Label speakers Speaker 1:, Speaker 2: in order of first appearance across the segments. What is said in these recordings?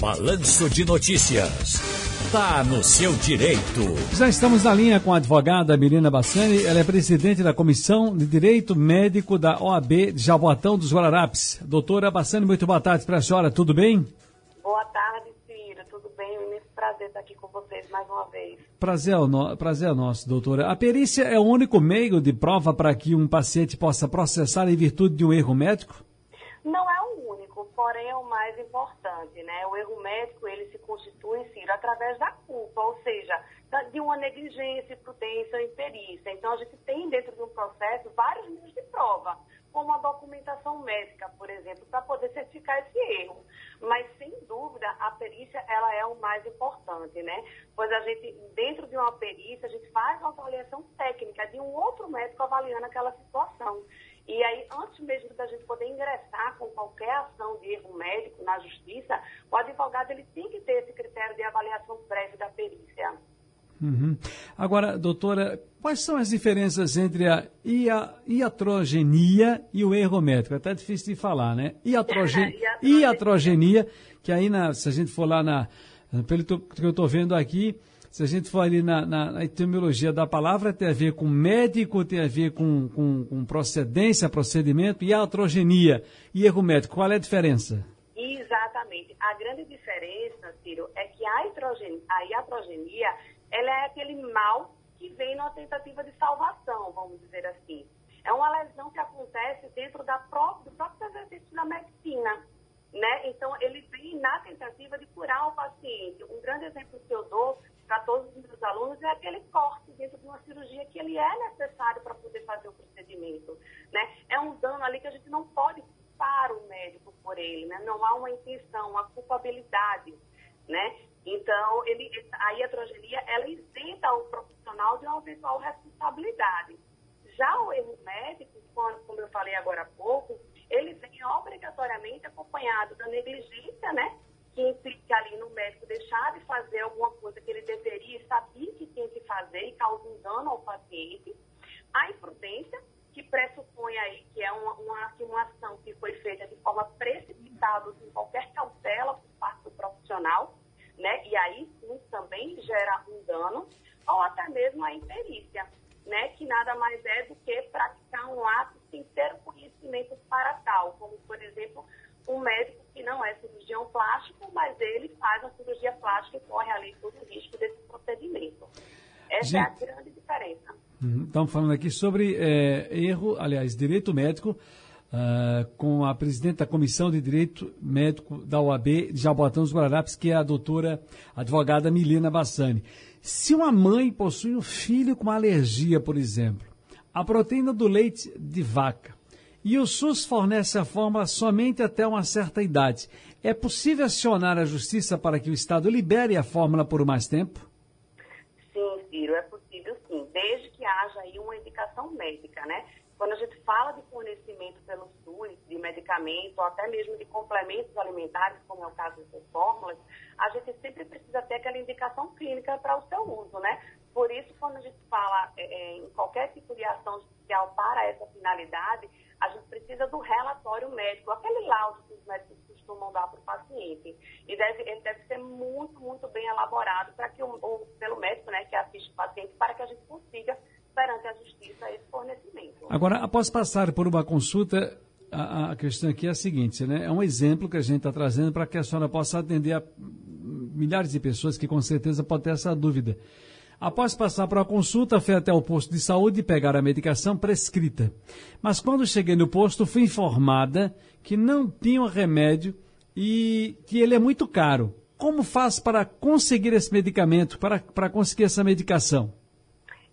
Speaker 1: Balanço de Notícias. Tá no seu direito.
Speaker 2: Já estamos na linha com a advogada Mirina Bassani. Ela é presidente da Comissão de Direito Médico da OAB de Jaboatão dos Guararapes. Doutora Bassani, muito boa tarde para a senhora. Tudo bem?
Speaker 3: Boa tarde, Ciro. Tudo bem? É um imenso prazer estar aqui com vocês mais uma vez.
Speaker 2: Prazer, é no... prazer é nosso, doutora. A perícia é o único meio de prova para que um paciente possa processar em virtude de um erro médico?
Speaker 3: Não é o único, porém é o mais importante, né? O erro médico, ele se constitui, Ciro, através da culpa, ou seja, de uma negligência, prudência ou imperícia. Então, a gente tem dentro de um processo vários meios de prova, como a documentação médica, por exemplo, para poder certificar esse erro. Mas, sem dúvida, a perícia, ela é o mais importante, né? Pois a gente, dentro de uma perícia, a gente faz uma avaliação técnica de um outro médico avaliando aquela situação. E aí, antes mesmo da gente poder ingressar com qualquer ação de erro médico na justiça, o advogado ele tem que ter esse critério de avaliação prévia da perícia.
Speaker 2: Uhum. Agora, doutora, quais são as diferenças entre a iatrogenia e o erro médico? É até difícil de falar, né? Iatrogen... iatrogenia, que aí, na, se a gente for lá na, pelo que eu estou vendo aqui, se a gente for ali na, na, na, etimologia da palavra, tem a ver com médico, tem a ver com, com, com procedência, procedimento e atrogenia e erro médico. Qual é a diferença?
Speaker 3: Exatamente. A grande diferença, Ciro, é que a, hidrogen, a iatrogenia ela é aquele mal que vem numa tentativa de salvação, vamos dizer assim. É uma lesão que acontece dentro da própria, do próprio exercício da medicina. Né? Então, ele vem na tentativa de curar o paciente. Um grande exemplo que eu dou para todos os meus alunos é aquele corte dentro de uma cirurgia que ele é necessário para poder fazer o procedimento. Né? É um dano ali que a gente não pode culpar o médico por ele, né? não há uma intenção, uma culpabilidade. Né? Então, ele, a iatrogenia, ela isenta o profissional de uma eventual responsabilidade. Já o erro médico, como eu falei agora há pouco, ele vem obrigatoriamente acompanhado da negligência, né? Implica ali no médico deixar de fazer alguma coisa que ele deveria sabia que tinha que fazer e causa um dano ao paciente. A imprudência, que pressupõe aí que é uma, uma, uma ação que foi feita de forma precipitada, sem qualquer cautela por parte do profissional, né? E aí sim também gera um dano, ou até mesmo a imperícia, né? Que nada mais é do que praticar um ato sem ter conhecimento para tal, como por exemplo um médico que não é cirurgião plástico, mas ele faz a cirurgia plástica e corre ali todo o risco desse procedimento. Essa Gente, é a grande diferença.
Speaker 2: Uhum, estamos falando aqui sobre é, erro, aliás, direito médico, uh, com a presidente da Comissão de Direito Médico da OAB de Jabotão dos Guararapes, que é a doutora advogada Milena Bassani. Se uma mãe possui um filho com alergia, por exemplo, a proteína do leite de vaca e o SUS fornece a fórmula somente até uma certa idade. É possível acionar a justiça para que o Estado libere a fórmula por mais tempo?
Speaker 3: Sim, Ciro, é possível sim, desde que haja aí uma indicação médica, né? Quando a gente fala de fornecimento pelo SUS de medicamento, ou até mesmo de complementos alimentares, como é o caso dessas fórmulas, a gente sempre precisa ter aquela indicação clínica para o seu uso, né? Por isso, quando a gente fala é, em qualquer tipo de ação judicial para essa finalidade, a gente precisa do relatório médico, aquele laudo que os médicos costumam dar para o paciente. E deve, ele deve ser muito, muito bem elaborado para que o, o, pelo médico né, que assiste o paciente, para que a gente consiga, perante a justiça, esse fornecimento.
Speaker 2: Agora, após passar por uma consulta, a, a questão aqui é a seguinte, né? É um exemplo que a gente está trazendo para que a senhora possa atender a milhares de pessoas que com certeza podem ter essa dúvida. Após passar para a consulta, fui até o posto de saúde e pegar a medicação prescrita. Mas quando cheguei no posto, fui informada que não tinha remédio e que ele é muito caro. Como faz para conseguir esse medicamento, para, para conseguir essa medicação?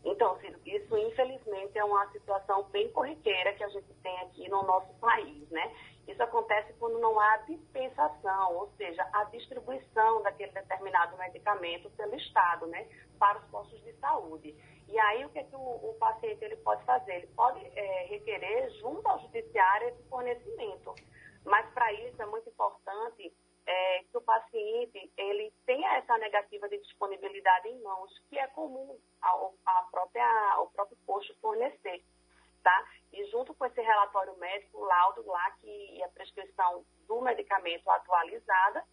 Speaker 3: Então, isso infelizmente é uma situação bem corriqueira que a gente tem aqui no nosso país, né? Isso acontece quando não há dispensação, ou seja, a distribuição daquele determinado medicamento pelo Estado, né, para os postos de saúde. E aí o que, é que o, o paciente ele pode fazer? Ele pode é, requerer junto ao judiciário esse fornecimento. Mas para isso é muito importante é, que o paciente ele tenha essa negativa de disponibilidade em mãos, que é comum ao, a própria, ao próprio posto fornecer tá? E junto com esse relatório médico, o laudo lá que a prescrição do medicamento atualizada,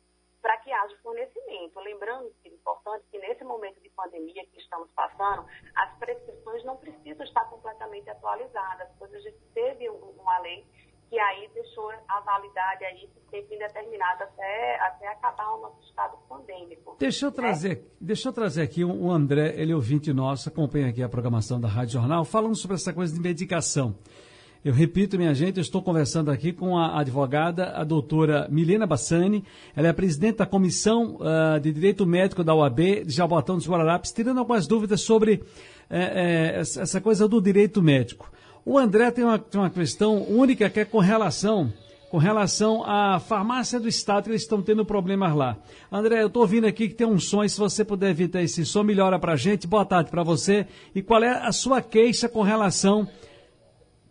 Speaker 3: para que haja fornecimento. Lembrando que é importante que nesse momento de pandemia que estamos passando, as prescrições não precisam estar completamente atualizadas, pois a gente teve uma lei que aí deixou a validade aí tempo indeterminado até, até acabar o nosso estado pandêmico.
Speaker 2: Deixa eu né? trazer, deixa eu trazer aqui o André, ele é ouvinte nosso, acompanha aqui a programação da Rádio Jornal, falando sobre essa coisa de medicação. Eu repito, minha gente, eu estou conversando aqui com a advogada, a doutora Milena Bassani. Ela é presidente da Comissão uh, de Direito Médico da UAB de Jabotão dos Guararapes, tirando algumas dúvidas sobre eh, eh, essa coisa do direito médico. O André tem uma, tem uma questão única que é com relação com relação à farmácia do Estado, que eles estão tendo problemas lá. André, eu estou ouvindo aqui que tem um som, e se você puder evitar esse som, melhora para a gente. Boa tarde para você. E qual é a sua queixa com relação...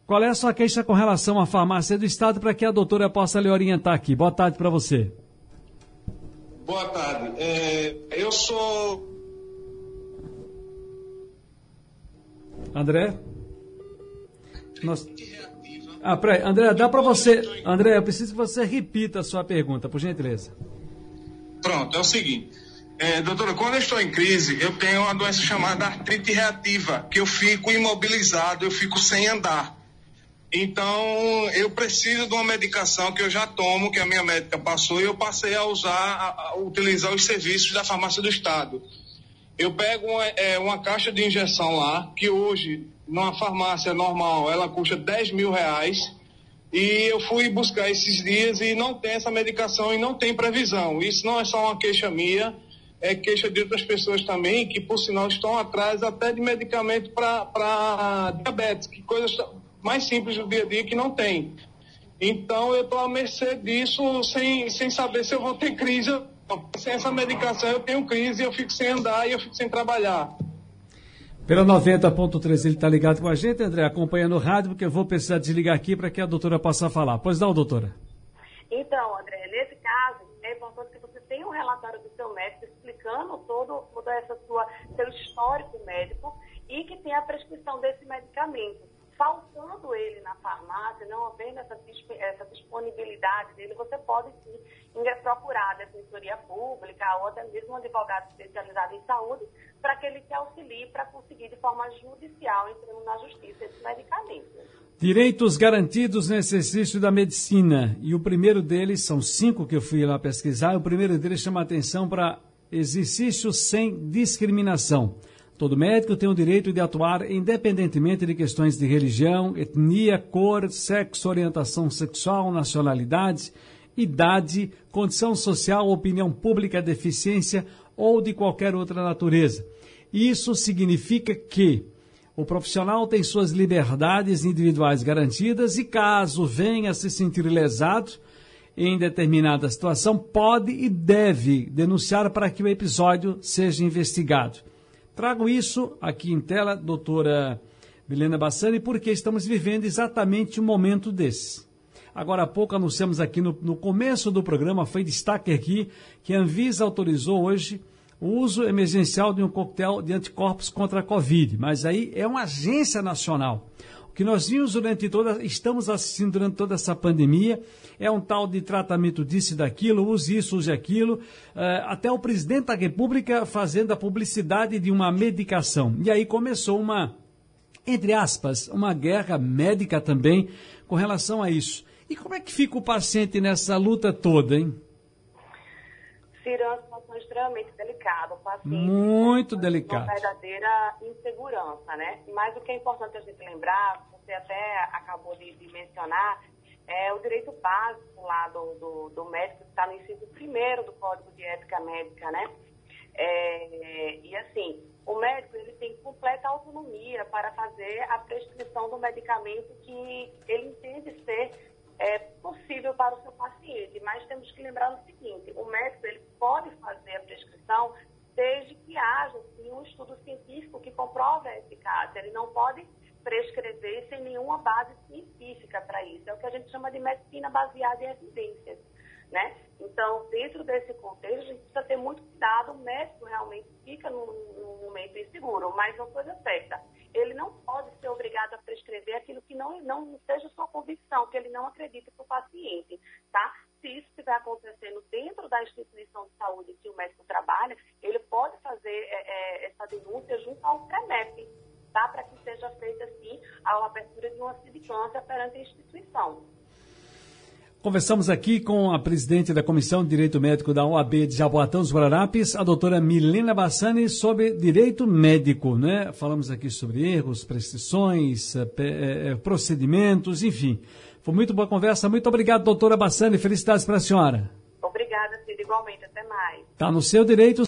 Speaker 2: Qual é a sua queixa com relação à farmácia do Estado para que a doutora possa lhe orientar aqui? Boa tarde para você.
Speaker 4: Boa tarde. É, eu sou...
Speaker 2: André? Nós... Ah, peraí, André, dá para você. André, eu preciso que você repita a sua pergunta, por gentileza.
Speaker 4: Pronto, é o seguinte. É, doutora, quando eu estou em crise, eu tenho uma doença chamada artrite reativa, que eu fico imobilizado, eu fico sem andar. Então, eu preciso de uma medicação que eu já tomo, que a minha médica passou, e eu passei a usar, a, a utilizar os serviços da farmácia do Estado. Eu pego uma, é, uma caixa de injeção lá, que hoje numa farmácia normal, ela custa 10 mil reais. E eu fui buscar esses dias e não tem essa medicação e não tem previsão. Isso não é só uma queixa minha, é queixa de outras pessoas também, que por sinal estão atrás até de medicamento para diabetes, que coisas mais simples do dia a dia que não tem. Então eu estou à mercê disso sem, sem saber se eu vou ter crise. Sem essa medicação eu tenho crise, eu fico sem andar e eu fico sem trabalhar.
Speaker 2: Pela 90.3 ele está ligado com a gente, André, acompanhando o rádio, porque eu vou precisar desligar aqui para que a doutora possa falar. Pois não, doutora.
Speaker 3: Então, André, nesse caso, é importante que você tenha um relatório do seu médico explicando todo, todo essa sua, seu histórico médico e que tenha a prescrição desse medicamento. Faltando ele na farmácia, não havendo essa, essa disponibilidade dele, você pode sim procurar Defensoria Pública ou até mesmo um advogado especializado em saúde para que ele te auxilie para conseguir de forma judicial, entrando na justiça, esse medicamento.
Speaker 2: Direitos garantidos no exercício da medicina. E o primeiro deles, são cinco que eu fui lá pesquisar, o primeiro deles chama atenção para exercício sem discriminação. Todo médico tem o direito de atuar independentemente de questões de religião, etnia, cor, sexo, orientação sexual, nacionalidade, idade, condição social, opinião pública, deficiência ou de qualquer outra natureza. Isso significa que o profissional tem suas liberdades individuais garantidas e, caso venha a se sentir lesado em determinada situação, pode e deve denunciar para que o episódio seja investigado. Trago isso aqui em tela, doutora Milena Bassani, porque estamos vivendo exatamente um momento desse. Agora há pouco anunciamos aqui no, no começo do programa, foi destaque aqui, que a Anvisa autorizou hoje o uso emergencial de um coquetel de anticorpos contra a Covid. Mas aí é uma agência nacional. O que nós vimos durante toda, estamos assistindo durante toda essa pandemia, é um tal de tratamento disso e daquilo, use isso, use aquilo, uh, até o presidente da República fazendo a publicidade de uma medicação. E aí começou uma, entre aspas, uma guerra médica também com relação a isso. E como é que fica o paciente nessa luta toda, hein?
Speaker 3: Ciro, é uma situação extremamente delicada. O paciente
Speaker 2: Muito delicado.
Speaker 3: Uma verdadeira insegurança, né? Mas o que é importante a gente lembrar, você até acabou de, de mencionar, é o direito básico lá do, do, do médico, que está no inciso primeiro do Código de Ética Médica, né? É, e assim, o médico ele tem completa autonomia para fazer a prescrição do medicamento que ele entende ser é, possível para o seu paciente. Mas temos que lembrar o seguinte: o médico ele pode fazer a prescrição desde que haja assim, um estudo científico que comprove a eficácia. Ele não pode prescrever sem nenhuma base científica para isso. É o que a gente chama de medicina baseada em evidências. Né? Então, dentro desse contexto, a gente precisa ter muito cuidado. O médico realmente fica num, num momento inseguro, mas uma coisa certa ele não pode ser obrigado a prescrever aquilo que não, não seja sua convicção, que ele não acredita para o paciente, tá? se isso estiver acontecendo dentro da instituição de saúde que o médico trabalha, ele pode fazer é, é, essa denúncia junto ao CREMEP, tá? para que seja feita, assim, a abertura de uma sindicância perante a instituição.
Speaker 2: Conversamos aqui com a presidente da Comissão de Direito Médico da OAB de Jaboatão dos Guararapes, a doutora Milena Bassani, sobre direito médico, né? Falamos aqui sobre erros, prescrições, eh, eh, procedimentos, enfim. Foi muito boa conversa. Muito obrigado, doutora Bassani. Felicidades para a senhora.
Speaker 3: Obrigada, Cida. Igualmente. Até mais.
Speaker 2: Está no seu direito.